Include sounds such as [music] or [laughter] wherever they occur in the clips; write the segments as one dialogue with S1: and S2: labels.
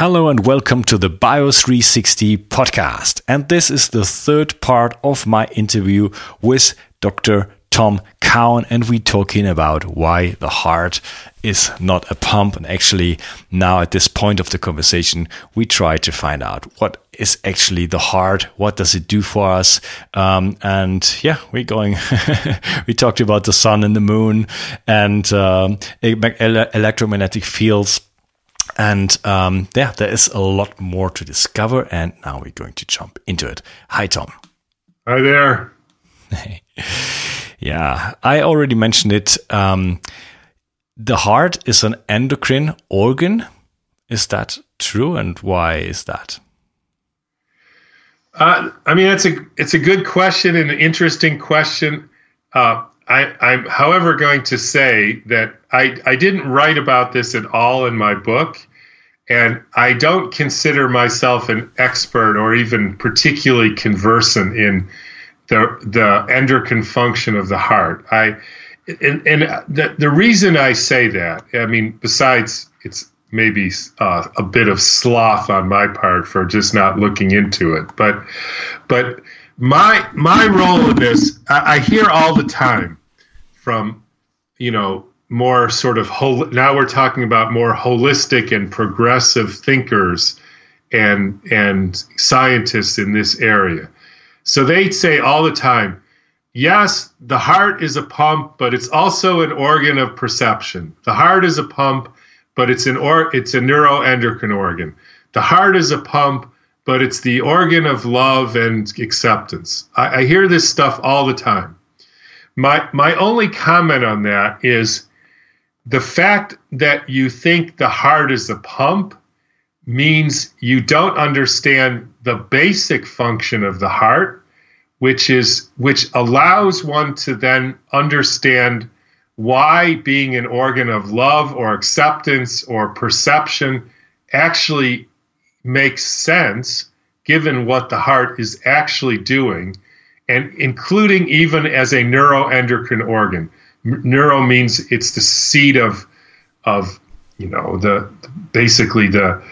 S1: Hello and welcome to the Bio360 podcast. And this is the third part of my interview with Dr. Tom Cowan, and we're talking about why the heart is not a pump. And actually, now at this point of the conversation, we try to find out what is actually the heart, what does it do for us, um, and yeah, we're going. [laughs] we talked about the sun and the moon and um, electromagnetic fields and um, yeah, there is a lot more to discover. And now we're going to jump into it. Hi, Tom.
S2: Hi there. [laughs]
S1: yeah, I already mentioned it. Um, the heart is an endocrine organ. Is that true? And why is that?
S2: Uh, I mean, it's a it's a good question and an interesting question. Uh, I, I'm, however, going to say that I, I didn't write about this at all in my book, and I don't consider myself an expert or even particularly conversant in the the endocrine function of the heart. I and, and the the reason I say that, I mean, besides it's maybe uh, a bit of sloth on my part for just not looking into it, but but my my role in this, I, I hear all the time from you know more sort of whole, now we're talking about more holistic and progressive thinkers and and scientists in this area. So they say all the time, yes, the heart is a pump, but it's also an organ of perception. The heart is a pump, but it's an or it's a neuroendocrine organ. The heart is a pump, but it's the organ of love and acceptance. I, I hear this stuff all the time. My my only comment on that is the fact that you think the heart is a pump means you don't understand the basic function of the heart which is which allows one to then understand why being an organ of love or acceptance or perception actually makes sense given what the heart is actually doing and including even as a neuroendocrine organ. Neuro means it's the seat of of you know the basically the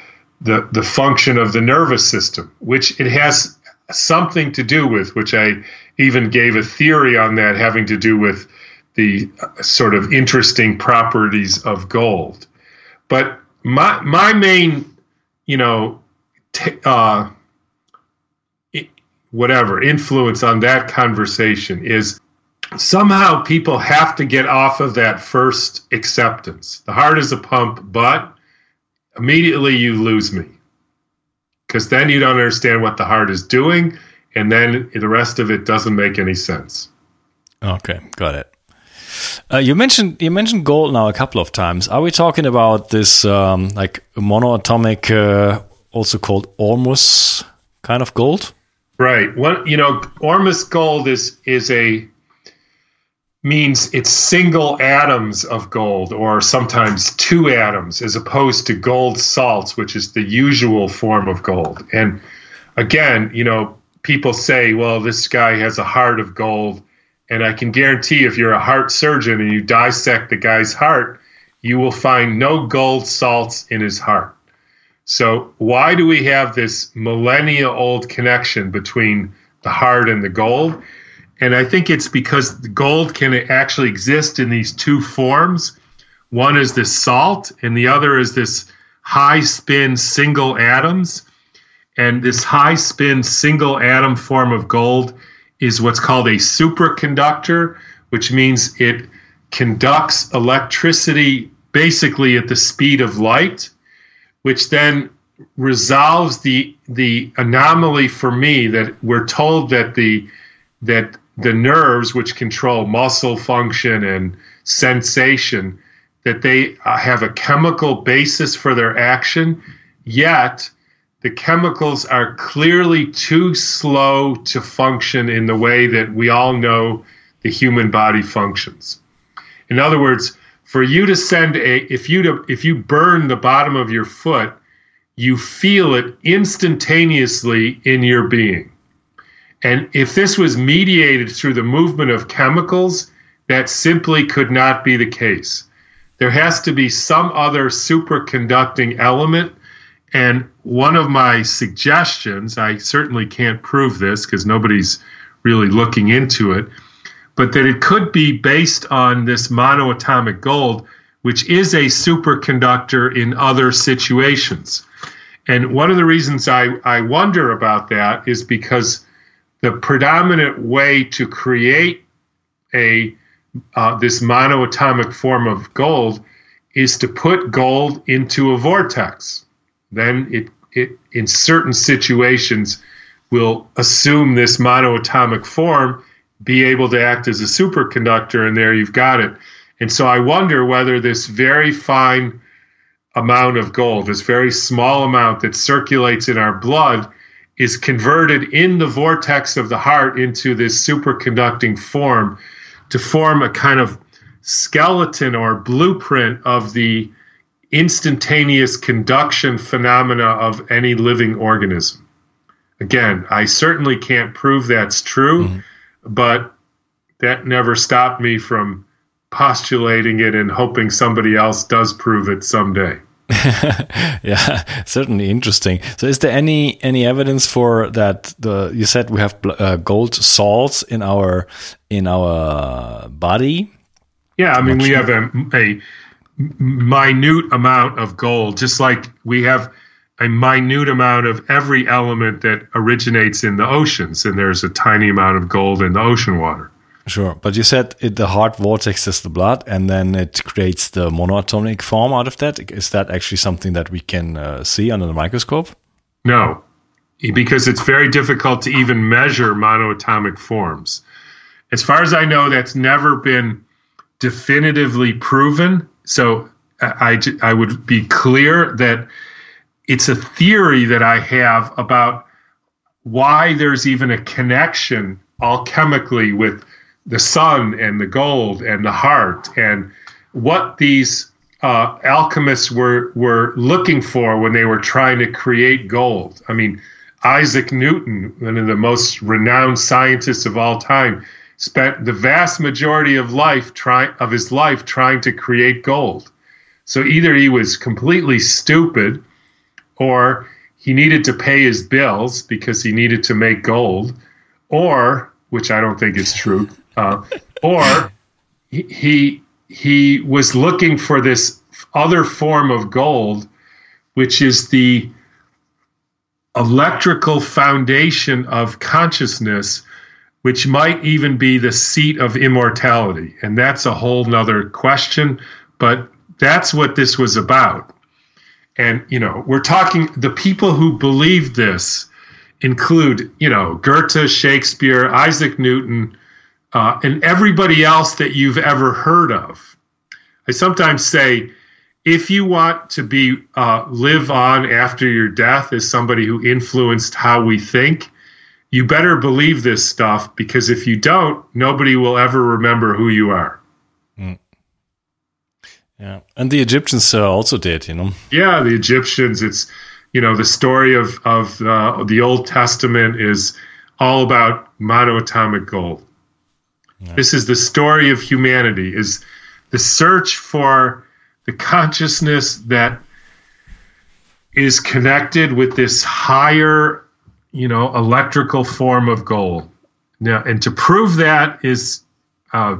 S2: the the function of the nervous system, which it has something to do with, which I even gave a theory on that having to do with the uh, sort of interesting properties of gold. But my my main, you know, t- uh, whatever influence on that conversation is somehow people have to get off of that first acceptance. The heart is a pump, but immediately you lose me because then you don't understand what the heart is doing, and then the rest of it doesn't make any sense.
S1: Okay, got it. Uh, you mentioned you mentioned gold now a couple of times. Are we talking about this um, like monoatomic, uh, also called Ormus kind of gold?
S2: Right. One, you know, Ormus gold is is a means it's single atoms of gold or sometimes two atoms as opposed to gold salts which is the usual form of gold and again you know people say well this guy has a heart of gold and i can guarantee if you're a heart surgeon and you dissect the guy's heart you will find no gold salts in his heart so, why do we have this millennia old connection between the heart and the gold? And I think it's because gold can actually exist in these two forms. One is this salt, and the other is this high spin single atoms. And this high spin single atom form of gold is what's called a superconductor, which means it conducts electricity basically at the speed of light which then resolves the the anomaly for me that we're told that the that the nerves which control muscle function and sensation that they uh, have a chemical basis for their action yet the chemicals are clearly too slow to function in the way that we all know the human body functions. In other words for you to send a if you to if you burn the bottom of your foot you feel it instantaneously in your being and if this was mediated through the movement of chemicals that simply could not be the case there has to be some other superconducting element And one of my suggestions, I certainly can't prove this because nobody's really looking into it, but that it could be based on this monoatomic gold, which is a superconductor in other situations. And one of the reasons I, I wonder about that is because the predominant way to create a uh, this monoatomic form of gold is to put gold into a vortex. Then it, it in certain situations will assume this monoatomic form, be able to act as a superconductor, and there you've got it. And so I wonder whether this very fine amount of gold, this very small amount that circulates in our blood, is converted in the vortex of the heart into this superconducting form to form a kind of skeleton or blueprint of the instantaneous conduction phenomena of any living organism. Again, I certainly can't prove that's true, mm-hmm. but that never stopped me from postulating it and hoping somebody else does prove it someday. [laughs]
S1: yeah, certainly interesting. So, is there any any evidence for that? The you said we have uh, gold salts in our in our body.
S2: Yeah, I mean we have a, a minute amount of gold, just like we have a minute amount of every element that originates in the oceans, and there's a tiny amount of gold in the ocean water.
S1: Sure, but you said it, the heart vortexes the blood, and then it creates the monoatomic form out of that. Is that actually something that we can uh, see under the microscope?
S2: No, because it's very difficult to even measure monoatomic forms. As far as I know, that's never been definitively proven. So I, I would be clear that it's a theory that I have about why there's even a connection alchemically with the sun and the gold and the heart and what these uh, alchemists were were looking for when they were trying to create gold. I mean, Isaac Newton, one of the most renowned scientists of all time, spent the vast majority of life try, of his life trying to create gold. So either he was completely stupid, or he needed to pay his bills because he needed to make gold, or which I don't think is true, uh, or he, he he was looking for this other form of gold, which is the electrical foundation of consciousness which might even be the seat of immortality. And that's a whole nother question, but that's what this was about. And, you know, we're talking, the people who believe this include, you know, Goethe, Shakespeare, Isaac Newton, uh, and everybody else that you've ever heard of. I sometimes say, if you want to be uh, live on after your death as somebody who influenced how we think, you better believe this stuff because if you don't, nobody will ever remember who you are. Mm.
S1: Yeah, and the Egyptians uh, also did, you know.
S2: Yeah, the Egyptians. It's you know the story of of uh, the Old Testament is all about monoatomic gold. Yeah. This is the story of humanity. Is the search for the consciousness that is connected with this higher you know, electrical form of gold. Now, and to prove that is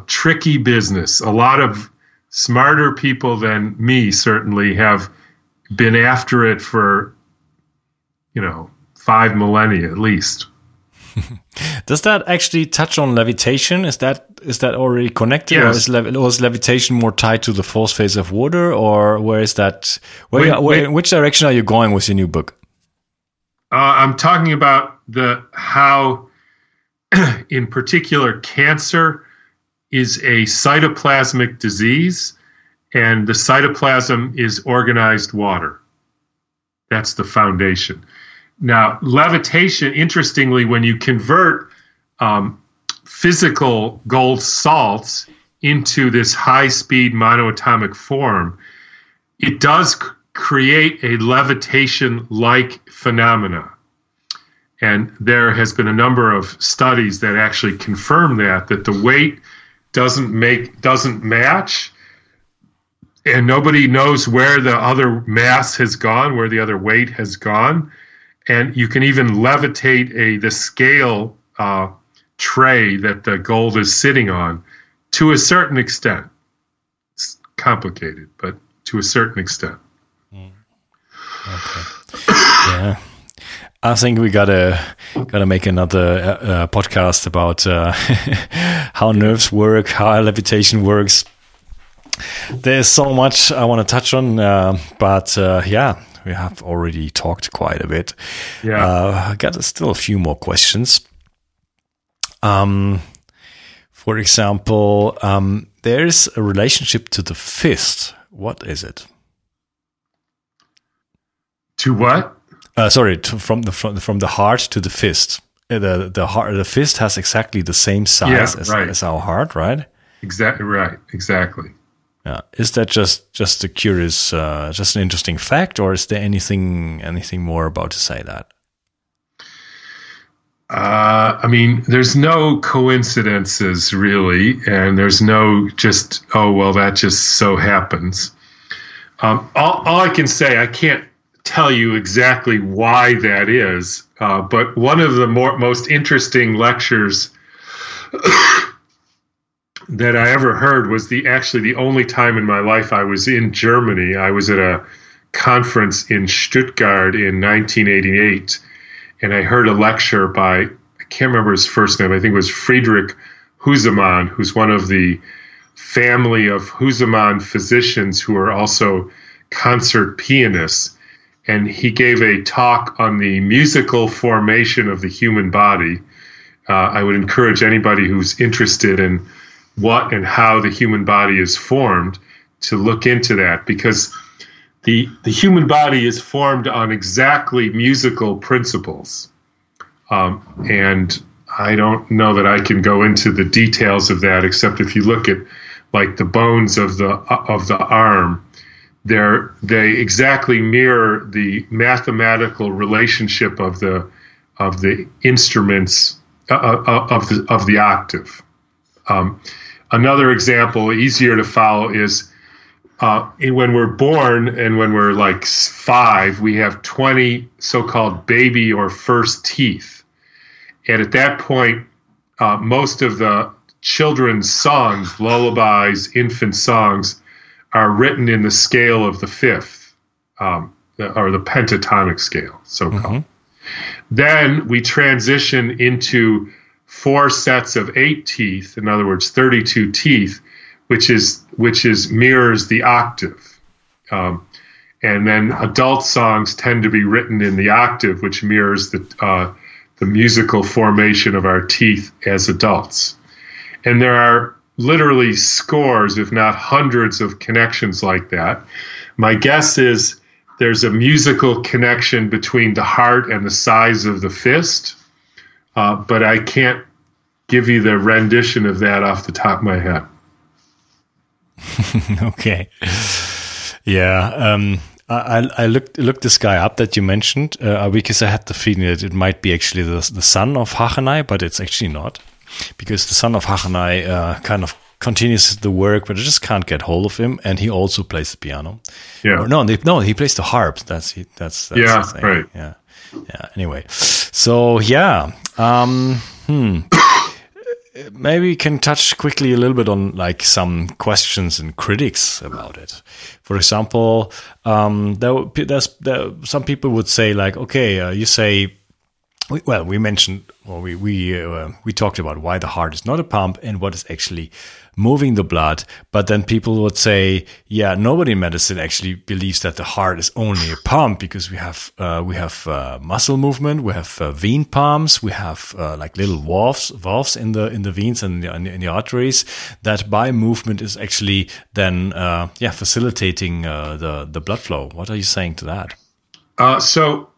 S2: tricky business. A lot of smarter people than me certainly have been after it for, you know, five millennia at least. [laughs]
S1: Does that actually touch on levitation? Is that is that already connected,
S2: yes.
S1: or, is lev- or is levitation more tied to the fourth phase of water, or where is that? Where, wait, where, wait. which direction are you going with your new book?
S2: Uh, I'm talking about the how, [clears throat] in particular, cancer is a cytoplasmic disease, and the cytoplasm is organized water. That's the foundation. Now, levitation, interestingly, when you convert um, physical gold salts into this high speed monoatomic form, it does create a levitation like phenomena. And there has been a number of studies that actually confirm that that the weight doesn't make doesn't match and nobody knows where the other mass has gone, where the other weight has gone, and you can even levitate a the scale uh, tray that the gold is sitting on to a certain extent. It's complicated, but to a certain extent.
S1: Mm. Okay. yeah. I think we gotta gotta make another uh, uh podcast about uh, [laughs] how nerves work, how levitation works. There's so much I want to touch on, uh, but uh, yeah, we have already talked quite a bit.
S2: Yeah,
S1: uh, I got still a few more questions. Um, for example, um, there's a relationship to the fist. What is it?
S2: To what?
S1: Uh, sorry, to, from the from, from the heart to the fist. Uh, the the heart the fist has exactly the same size
S2: yeah,
S1: as,
S2: right.
S1: as our heart, right?
S2: Exactly right. Exactly.
S1: Yeah. Is that just just a curious, uh, just an interesting fact, or is there anything anything more about to say that?
S2: Uh, I mean, there's no coincidences really, and there's no just oh well that just so happens. Um, all, all I can say, I can't tell you exactly why that is, uh, but one of the more most interesting lectures that I ever heard was the actually the only time in my life I was in Germany. I was at a conference in Stuttgart in 1988, and I heard a lecture by I can't remember his first name. I think it was Friedrich Husemann, who's one of the family of Husemann physicians who are also concert pianists. And he gave a talk on the musical formation of the human body. Uh, I would encourage anybody who's interested in what and how the human body is formed to look into that because the the human body is formed on exactly musical principles. Um, and I don't know that I can go into the details of that except if you look at like the bones of the of the arm they're they exactly mirror the mathematical relationship of the of the instruments uh, uh, of the of the octave. Um, Another example, easier to follow, is uh, when we're born and when we're like five, we have 20 so called baby or first teeth. And at that point, uh, most of the children's songs, lullabies, infant songs, are written in the scale of the fifth, um, or the pentatonic scale, so called. Mm-hmm. Then we transition into four sets of eight teeth, in other words, 32 teeth, which is which is mirrors the octave. Um, and then adult songs tend to be written in the octave, which mirrors the uh, the musical formation of our teeth as adults. And there are literally scores, if not hundreds, of connections like that. My guess is there's a musical connection between the heart and the size of the fist uh, but I can't give you the rendition of that off the top of my head. [laughs]
S1: okay. Yeah. Um, I, I looked looked this guy up that you mentioned uh, because I had the feeling that it might be actually the, the son of Hachanai, but it's actually not, because the son of Hachanai uh, kind of continues the work, but I just can't get hold of him, and he also plays the piano.
S2: Yeah.
S1: Or no, they, no, he plays the harp. That's that's, that's
S2: yeah, right.
S1: Yeah, yeah. Anyway, so yeah, um, hmm. Maybe we can touch quickly a little bit on like some questions and critics about it. For example, um, there, there's there, some people would say like, okay, uh, you say well, we mentioned, or we we uh, we talked about why the heart is not a pump and what is actually moving the blood. But then people would say, yeah, nobody in medicine actually believes that the heart is only a pump because we have uh, we have uh, muscle movement, we have uh, vein pumps, we have uh, like little valves valves in the in the veins and in the, in the arteries that by movement is actually then uh, yeah facilitating uh, the the blood flow. What are you saying to that?
S2: so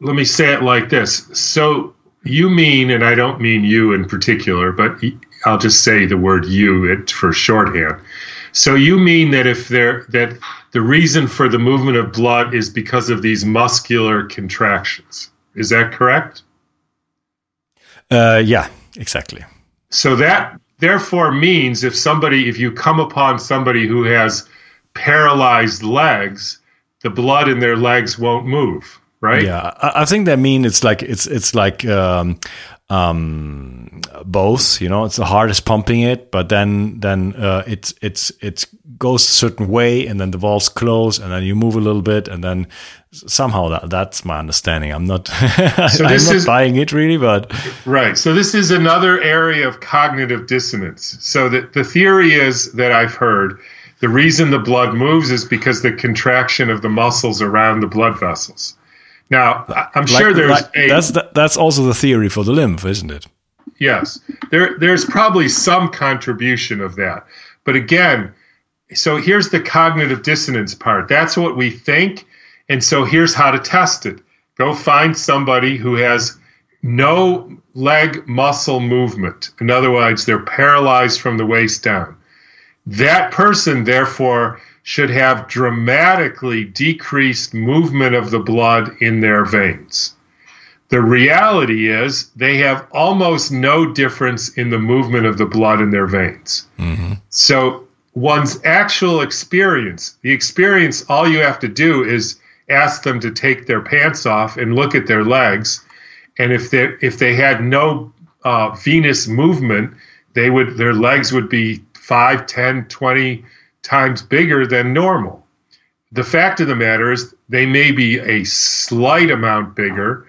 S2: let me say it like this. So you mean, and I don't mean you in particular, but I'll just say the word you it, for shorthand. So you mean that if there that the reason for the movement of blood is because of these muscular contractions. Is that correct?
S1: Uh, yeah, exactly.
S2: So that therefore means if somebody, if you come upon somebody who has paralyzed legs, the blood in their legs won't move, right?
S1: Yeah, I, I think that mean it's like it's it's like um, um, both. You know, it's the heart is pumping it, but then then uh, it's it's it goes a certain way, and then the valves close, and then you move a little bit, and then somehow that that's my understanding. I'm not [laughs] so I'm not is, buying it really, but
S2: right. So this is another area of cognitive dissonance. So that the theory is that I've heard. The reason the blood moves is because the contraction of the muscles around the blood vessels. Now, I'm like, sure there's
S1: like, a, that's the, that's also the theory for the lymph, isn't it?
S2: Yes, there there's probably some contribution of that, but again, so here's the cognitive dissonance part. That's what we think, and so here's how to test it. Go find somebody who has no leg muscle movement. In other words, they're paralyzed from the waist down. That person, therefore, should have dramatically decreased movement of the blood in their veins. The reality is they have almost no difference in the movement of the blood in their veins. Mm-hmm. So, one's actual experience, the experience, all you have to do is ask them to take their pants off and look at their legs. And if they if they had no uh, venous movement, they would their legs would be 5, 10, 20 times bigger than normal. The fact of the matter is, they may be a slight amount bigger,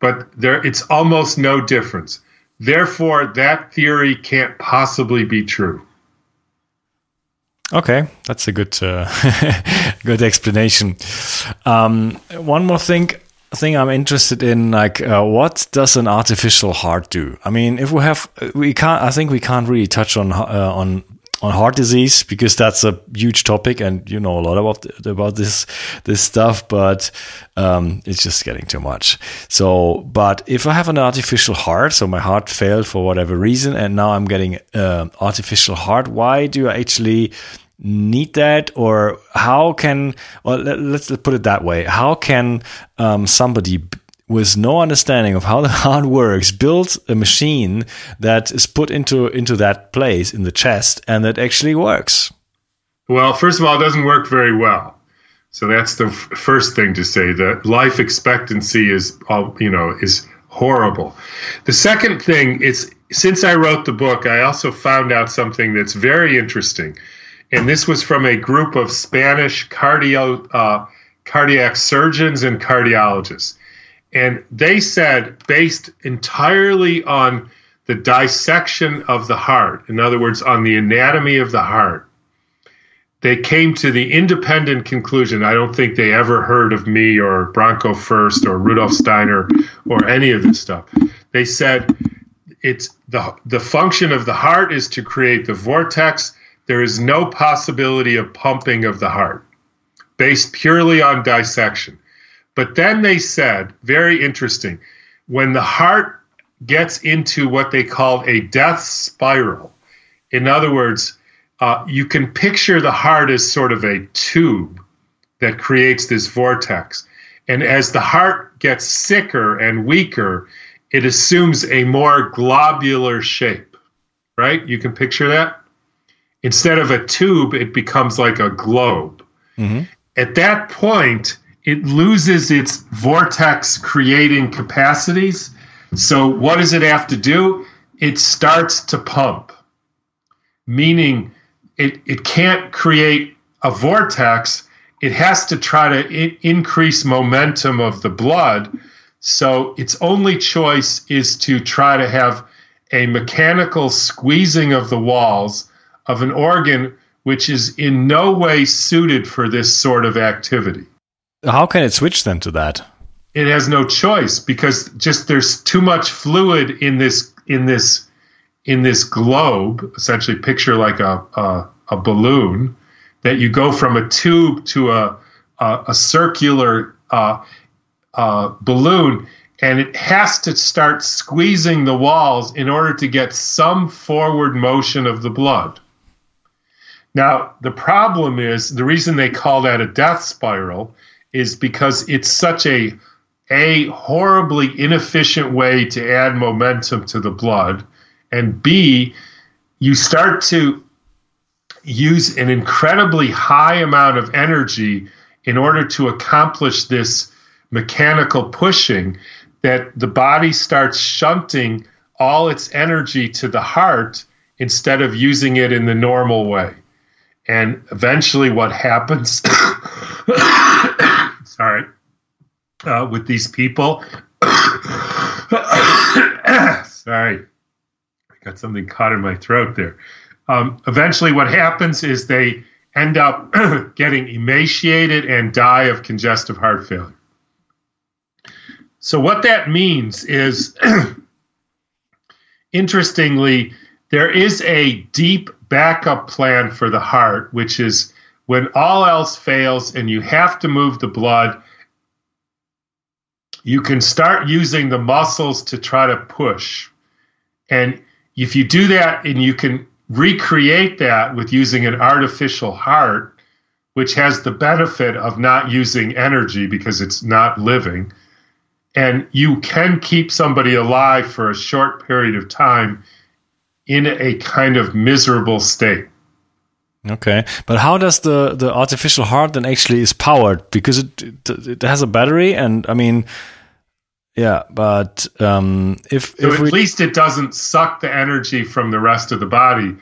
S2: but there it's almost no difference. Therefore, that theory can't possibly be true.
S1: Okay, that's a good uh, [laughs] good explanation. Um, one more thing thing I'm interested in, like, uh, what does an artificial heart do? I mean, if we have, we can't. I think we can't really touch on uh, on on heart disease because that's a huge topic and you know a lot about about this this stuff but um, it's just getting too much. So but if i have an artificial heart so my heart failed for whatever reason and now i'm getting uh, artificial heart why do i actually need that? Or how can well let's put it that way. How can um, somebody with no understanding of how the [laughs] heart works builds a machine that is put into into that place in the chest and that actually works.
S2: Well first of all it doesn't work very well. So that's the f- first thing to say that life expectancy is you know is horrible. The second thing is since i wrote the book i also found out something that's very interesting. And this was from a group of spanish cardio uh, cardiac surgeons and cardiologists and they said, based entirely on the dissection of the heart, in other words, on the anatomy of the heart, they came to the independent conclusion. I don't think they ever heard of me or Branko Furst or Rudolf Steiner or any of this stuff. They said it's the the function of the heart is to create the vortex. There is no possibility of pumping of the heart based purely on dissection. But then they said, very interesting, when the heart gets into what they call a death spiral, in other words, uh, you can picture the heart as sort of a tube that creates this vortex. And as the heart gets sicker and weaker, it assumes a more globular shape, right? You can picture that? Instead of a tube, it becomes like a globe. Mm-hmm. At that point, it loses its vortex creating capacities. So, what does it have to do? It starts to pump, meaning it, it can't create a vortex. It has to try to I- increase momentum of the blood. So, its only choice is to try to have a mechanical squeezing of the walls of an organ which is in no way suited for this sort of activity.
S1: How can it switch then to that?
S2: It has no choice because just there's too much fluid in this in this in this globe. Essentially, picture like a a, a balloon that you go from a tube to a a, a circular uh, uh, balloon, and it has to start squeezing the walls in order to get some forward motion of the blood. Now, the problem is the reason they call that a death spiral is because it's such a a horribly inefficient way to add momentum to the blood and b you start to use an incredibly high amount of energy in order to accomplish this mechanical pushing that the body starts shunting all its energy to the heart instead of using it in the normal way. And eventually, what happens, [coughs] sorry, uh, with these people, [coughs] sorry, I got something caught in my throat there. Um, eventually, what happens is they end up [coughs] getting emaciated and die of congestive heart failure. So, what that means is, interestingly, there is a deep backup plan for the heart, which is when all else fails and you have to move the blood, you can start using the muscles to try to push. And if you do that and you can recreate that with using an artificial heart, which has the benefit of not using energy because it's not living, and you can keep somebody alive for a short period of time in a kind of miserable state.
S1: Okay, but how does the the artificial heart then actually is powered? Because it it, it has a battery, and I mean, yeah, but um, if
S2: so
S1: if
S2: at least it doesn't suck the energy from the rest of the body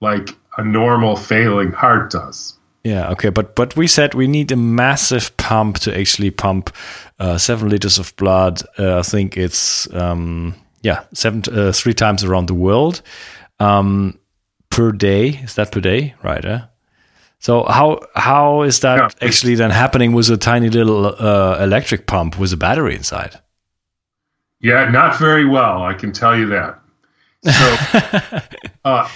S2: like a normal failing heart does.
S1: Yeah, okay, but but we said we need a massive pump to actually pump uh, seven liters of blood. Uh, I think it's um, yeah seven uh, three times around the world um, per day. Is that per day? Right. Eh? So how how is that
S2: Yeah.
S1: actually then happening with a tiny little uh, electric pump with a battery inside?
S2: Yeah, not very well, I can tell you that. So, [laughs] uh,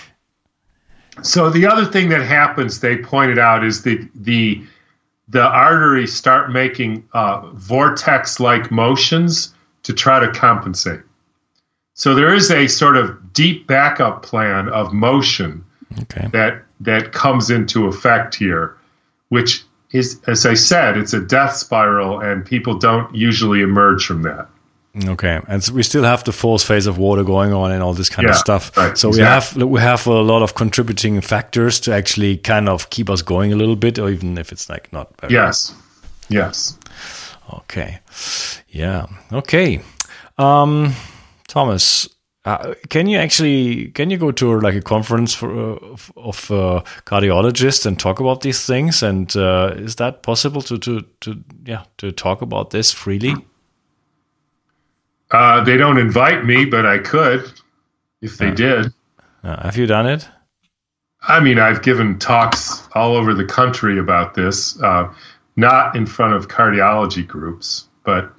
S2: so the other thing that happens, they pointed out, is the the the arteries start making uh, vortex-like motions to try to compensate. So there is a sort of deep backup plan of motion
S1: Okay.
S2: that that comes into effect here, which is, as I said, it's a death spiral, and people don't usually emerge from that.
S1: Okay, and so we still have the fourth phase of water going on and all this kind of stuff.
S2: right,
S1: so we have we have a lot of contributing factors to actually kind of keep us going a little bit, or even if it's like not. Very
S2: Yes, yes.
S1: Okay. Yeah. Okay. Um, Thomas, uh, can you actually can you go to like a conference for uh, of, uh, cardiologists and talk about these things? And uh, is that possible to to to yeah to talk about this freely?
S2: Uh, they don't invite me, but I could if they did.
S1: Uh, have you done it?
S2: I mean, I've given talks all over the country about this, uh, not in front of cardiology groups, but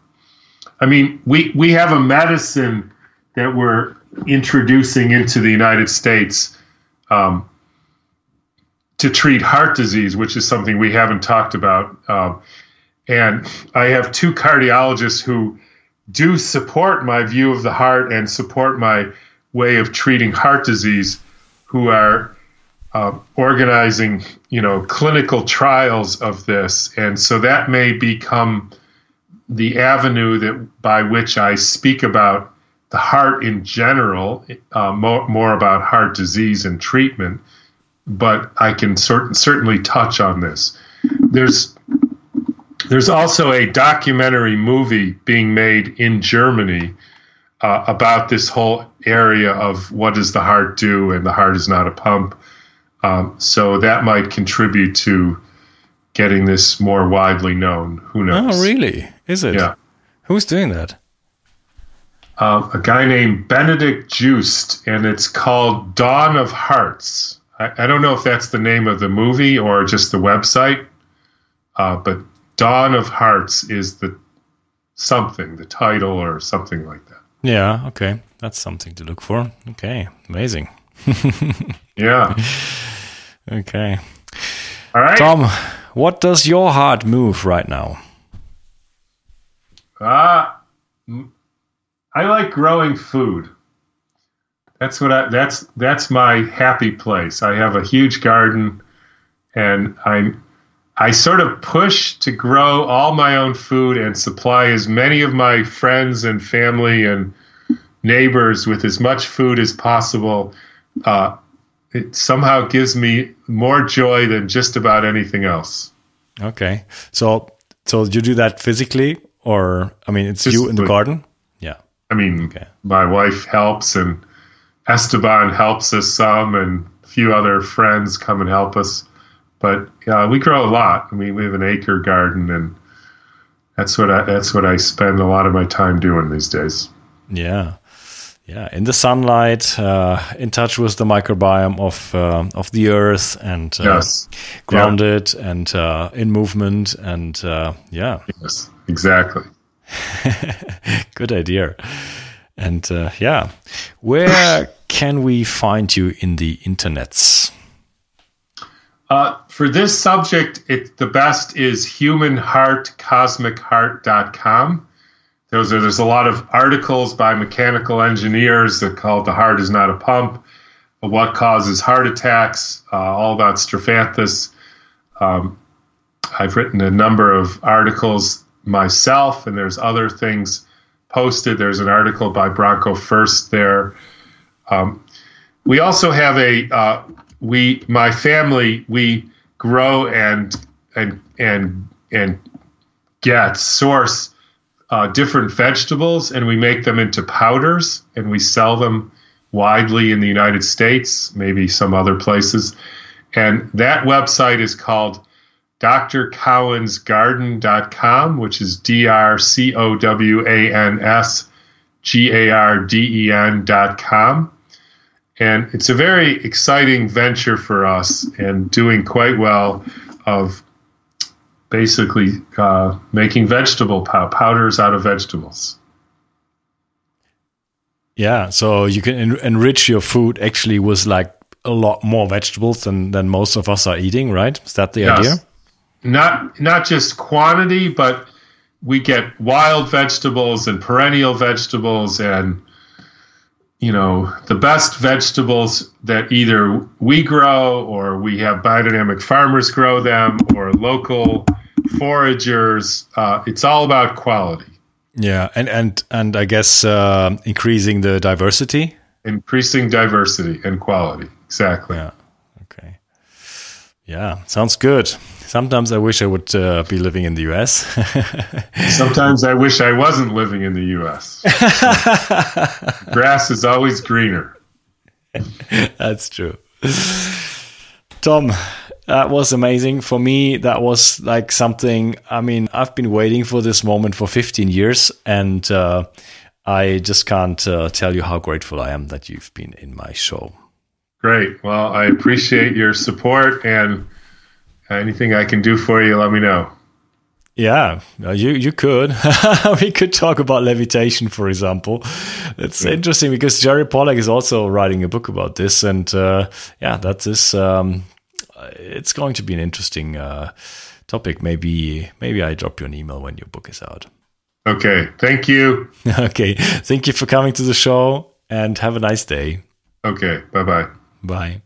S2: I mean, we we have a medicine that we're introducing into the United States um, to treat heart disease, which is something we haven't talked about. Um, and I have two cardiologists who do support my view of the heart and support my way of treating heart disease, who are uh, organizing, you know, clinical trials of this, and so that may become the avenue that by which I speak about the heart in general, uh, more, more about heart disease and treatment. But I can cert- certainly touch on this. There's there's also a documentary movie being made in Germany uh, about this whole area of what does the heart do, and the heart is not a pump. Um, so that might contribute to getting this more widely known. Who knows?
S1: Oh, really? Is it?
S2: Yeah.
S1: Who's doing that?
S2: Uh, a guy named Benedict Just, and it's called Dawn of Hearts. I, I don't know if that's the name of the movie or just the website, uh, but Dawn of Hearts is the something, the title or something like that.
S1: Yeah. Okay, that's something to look for. Okay, amazing. [laughs]
S2: Yeah.
S1: Okay,
S2: All right.
S1: Tom, what does your heart move right now?
S2: Ah, m- I like growing food. That's what I. That's that's my happy place. I have a huge garden, and I'm. I sort of push to grow all my own food and supply as many of my friends and family and neighbors with as much food as possible. Uh, it somehow gives me more joy than just about anything else.
S1: Okay, so so you do that physically, or I mean, it's you in the garden.
S2: I mean, okay. my wife helps, and Esteban helps us some, and a few other friends come and help us. But uh, we grow a lot. I mean, we have an acre garden, and that's what I that's what I spend a lot of my time doing these days.
S1: Yeah, yeah, in the sunlight, uh, in touch with the microbiome of uh, of the earth, and uh,
S2: yes.
S1: grounded yeah. and uh, in movement, and uh, yeah,
S2: yes, exactly. [laughs]
S1: Good idea. And uh, yeah, where can we find you in the internets?
S2: Uh, for this subject, it, the best is humanheartcosmicheart.com. Those are, there's a lot of articles by mechanical engineers that call The Heart is Not a Pump, What Causes Heart Attacks, uh, all about Strophanthus. Um, I've written a number of articles myself, and there's other things posted. There's an article by Branko Furst there. Um, we also have a uh, we my family we grow and and and and get source uh, different vegetables and we make them into powders and we sell them widely in the United States, maybe some other places. And that website is called drcowansgarden.com, which is D R C O W A N S G A R D E N.com. And it's a very exciting venture for us and doing quite well of basically uh, making vegetable pow- powders out of vegetables.
S1: Yeah, so you can en- enrich your food actually with like a lot more vegetables than, than most of us are eating, right? Is that the yes. idea?
S2: Not not just quantity, but we get wild vegetables and perennial vegetables and you know the best vegetables that either we grow or we have biodynamic farmers grow them or local foragers uh, it's all about quality.
S1: Yeah and and and i guess uh, increasing the diversity?
S2: Increasing diversity and quality exactly.
S1: Yeah okay. Yeah sounds good Sometimes I wish I would uh, be living in the US. [laughs]
S2: Sometimes I wish I wasn't living in the US. [laughs] Grass is always greener.
S1: That's true. Tom, that was amazing. For me, that was like something. I mean, I've been waiting for this moment for 15 years, and uh, I just can't uh, tell you how grateful I am that you've been in my show.
S2: Great. Well, I appreciate your support and anything I can do for you, let me know.
S1: Yeah, you you could. [laughs] we could talk about levitation, for example. It's yeah. interesting because Jerry Pollack is also writing a book about this, and uh, yeah, that is um, it's going to be an interesting uh, topic. Maybe maybe I drop you an email when your book is out.
S2: Okay, thank you. [laughs]
S1: okay, thank you for coming to the show, and have a nice day.
S2: Okay, bye bye.
S1: Bye.